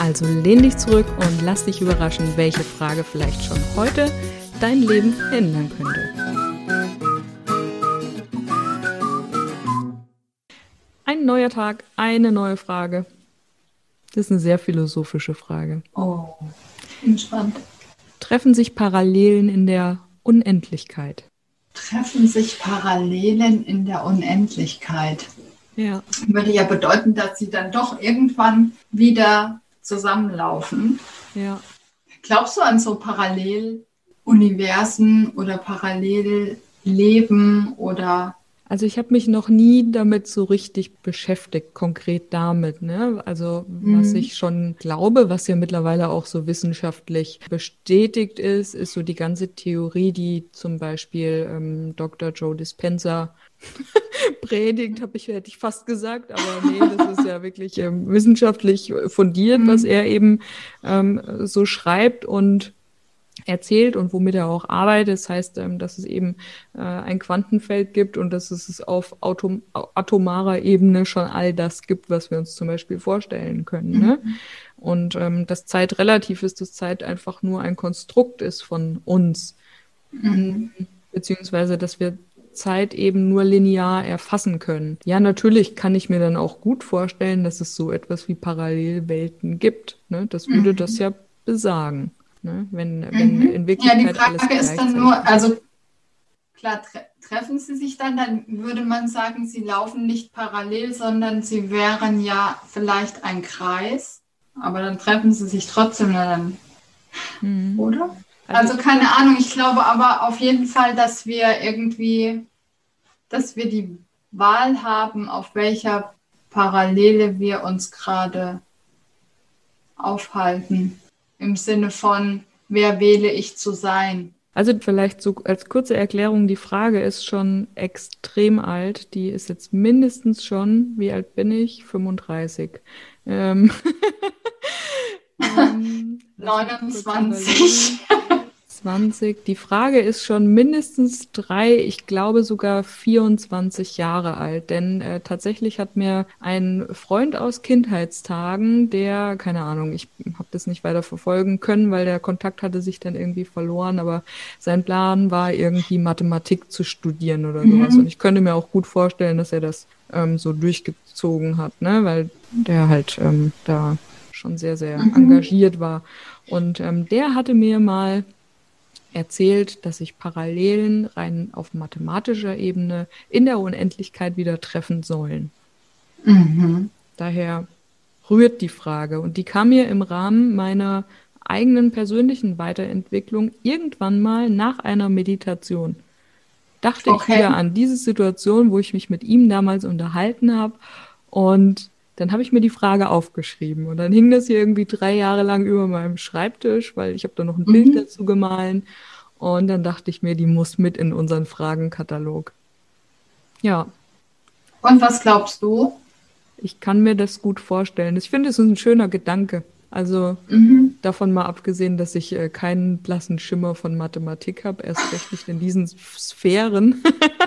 also lehn dich zurück und lass dich überraschen, welche Frage vielleicht schon heute dein Leben ändern könnte. Ein neuer Tag, eine neue Frage. Das ist eine sehr philosophische Frage. Oh, entspannt. Treffen sich Parallelen in der Unendlichkeit? Treffen sich Parallelen in der Unendlichkeit? Ja. Würde ja bedeuten, dass sie dann doch irgendwann wieder zusammenlaufen. Ja. Glaubst du an so Paralleluniversen oder Parallelleben oder also ich habe mich noch nie damit so richtig beschäftigt, konkret damit. Ne? Also mhm. was ich schon glaube, was ja mittlerweile auch so wissenschaftlich bestätigt ist, ist so die ganze Theorie, die zum Beispiel ähm, Dr. Joe Dispenza predigt, habe ich, hätte ich fast gesagt, aber nee, das ist ja wirklich ähm, wissenschaftlich fundiert, mhm. was er eben ähm, so schreibt und erzählt und womit er auch arbeitet. Das heißt, ähm, dass es eben äh, ein Quantenfeld gibt und dass es auf Atom atomarer Ebene schon all das gibt, was wir uns zum Beispiel vorstellen können. Ne? Mhm. Und ähm, dass Zeit relativ ist, dass Zeit einfach nur ein Konstrukt ist von uns. Mhm. Beziehungsweise, dass wir Zeit eben nur linear erfassen können. Ja, natürlich kann ich mir dann auch gut vorstellen, dass es so etwas wie Parallelwelten gibt. Ne? Das würde mhm. das ja besagen. Ne? Wenn, wenn mhm. in Wirklichkeit ja, die Frage ist dann nur, also klar, tre treffen sie sich dann, dann würde man sagen, sie laufen nicht parallel, sondern sie wären ja vielleicht ein Kreis, aber dann treffen sie sich trotzdem dann, mhm. oder? Also, also keine Ahnung, ich glaube aber auf jeden Fall, dass wir irgendwie, dass wir die Wahl haben, auf welcher Parallele wir uns gerade aufhalten im Sinne von, wer wähle ich zu sein? Also vielleicht so als kurze Erklärung, die Frage ist schon extrem alt. Die ist jetzt mindestens schon, wie alt bin ich? 35. Ähm, ähm, 29. 20. Die Frage ist schon mindestens drei, ich glaube sogar 24 Jahre alt. Denn äh, tatsächlich hat mir ein Freund aus Kindheitstagen, der, keine Ahnung, ich habe das nicht weiter verfolgen können, weil der Kontakt hatte sich dann irgendwie verloren, aber sein Plan war irgendwie Mathematik zu studieren oder mhm. sowas. Und ich könnte mir auch gut vorstellen, dass er das ähm, so durchgezogen hat, ne? weil der halt ähm, da schon sehr, sehr mhm. engagiert war. Und ähm, der hatte mir mal erzählt, dass sich Parallelen rein auf mathematischer Ebene in der Unendlichkeit wieder treffen sollen. Mhm. Daher rührt die Frage und die kam mir im Rahmen meiner eigenen persönlichen Weiterentwicklung irgendwann mal nach einer Meditation. Dachte okay. ich wieder an diese Situation, wo ich mich mit ihm damals unterhalten habe und dann habe ich mir die Frage aufgeschrieben und dann hing das hier irgendwie drei Jahre lang über meinem Schreibtisch, weil ich habe da noch ein mhm. Bild dazu gemahlen. Und dann dachte ich mir, die muss mit in unseren Fragenkatalog. Ja. Und was glaubst du? Ich kann mir das gut vorstellen. Ich finde, es ist ein schöner Gedanke. Also mhm. davon mal abgesehen, dass ich äh, keinen blassen Schimmer von Mathematik habe, erst recht nicht in diesen Sphären.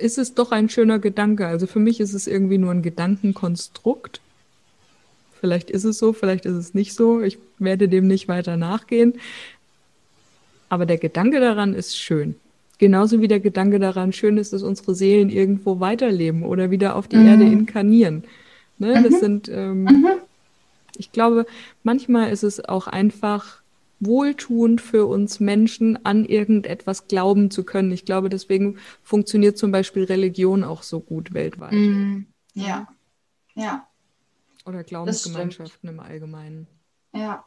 ist es doch ein schöner Gedanke. Also für mich ist es irgendwie nur ein Gedankenkonstrukt. Vielleicht ist es so, vielleicht ist es nicht so. Ich werde dem nicht weiter nachgehen. Aber der Gedanke daran ist schön. Genauso wie der Gedanke daran schön ist, dass unsere Seelen irgendwo weiterleben oder wieder auf die mhm. Erde inkarnieren. Ne? Das mhm. sind, ähm, mhm. ich glaube, manchmal ist es auch einfach wohltuend für uns Menschen, an irgendetwas glauben zu können. Ich glaube, deswegen funktioniert zum Beispiel Religion auch so gut weltweit. Mm, ja, ja. Oder Glaubensgemeinschaften im Allgemeinen. Ja.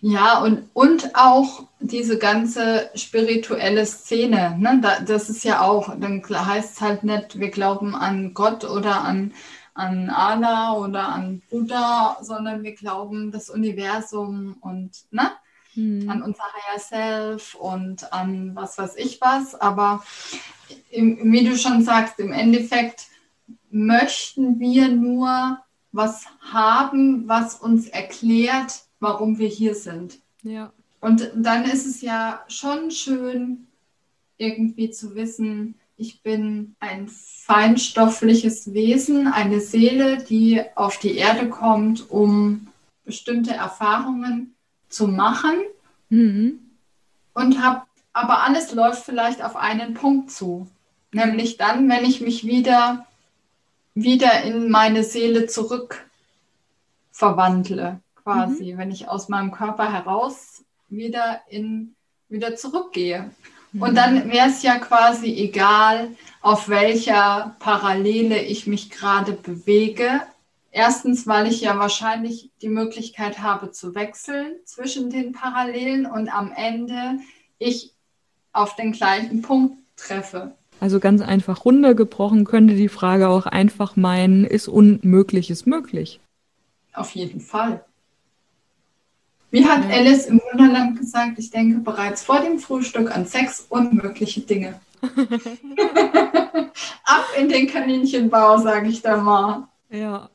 Ja, und, und auch diese ganze spirituelle Szene, ne? Da, das ist ja auch, dann heißt es halt nicht, wir glauben an Gott oder an, an Allah oder an Buddha, sondern wir glauben das Universum und, ne? Mhm. an unser Higher Self und an was weiß ich was. Aber im, wie du schon sagst, im Endeffekt möchten wir nur was haben, was uns erklärt, warum wir hier sind. Ja. Und dann ist es ja schon schön, irgendwie zu wissen, ich bin ein feinstoffliches Wesen, eine Seele, die auf die Erde kommt, um bestimmte Erfahrungen zu machen. Mhm. Und habe, aber alles läuft vielleicht auf einen Punkt zu. Nämlich dann, wenn ich mich wieder, wieder in meine Seele zurück verwandle, quasi, mhm. wenn ich aus meinem Körper heraus wieder in wieder zurückgehe. Und dann wäre es ja quasi egal, auf welcher Parallele ich mich gerade bewege. Erstens, weil ich ja wahrscheinlich die Möglichkeit habe zu wechseln zwischen den Parallelen und am Ende ich auf den gleichen Punkt treffe. Also ganz einfach runtergebrochen könnte die Frage auch einfach meinen, ist Unmögliches möglich? Auf jeden Fall. Wie hat ja. Alice im Wunderland gesagt, ich denke bereits vor dem Frühstück an sechs unmögliche Dinge. Ab in den Kaninchenbau, sage ich da mal. Ja,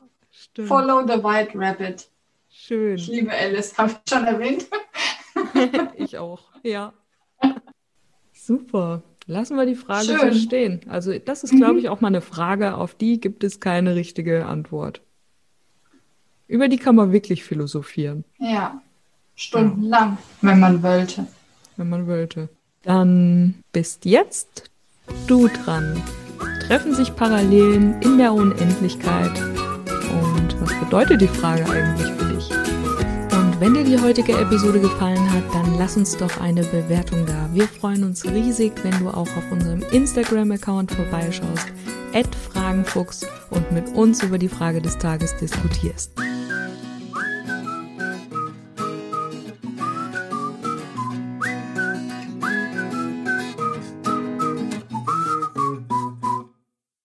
stimmt. Follow the White Rabbit. Schön. Ich liebe Alice, habe ich schon erwähnt. ich auch, ja. Super. Lassen wir die Frage Schön. so stehen. Also das ist, glaube mhm. ich, auch mal eine Frage, auf die gibt es keine richtige Antwort. Über die kann man wirklich philosophieren. Ja. Stundenlang, wenn man wollte. Wenn man wollte. Dann bist jetzt du dran. Treffen sich Parallelen in der Unendlichkeit? Und was bedeutet die Frage eigentlich für dich? Und wenn dir die heutige Episode gefallen hat, dann lass uns doch eine Bewertung da. Wir freuen uns riesig, wenn du auch auf unserem Instagram-Account vorbeischaust, Fragenfuchs und mit uns über die Frage des Tages diskutierst.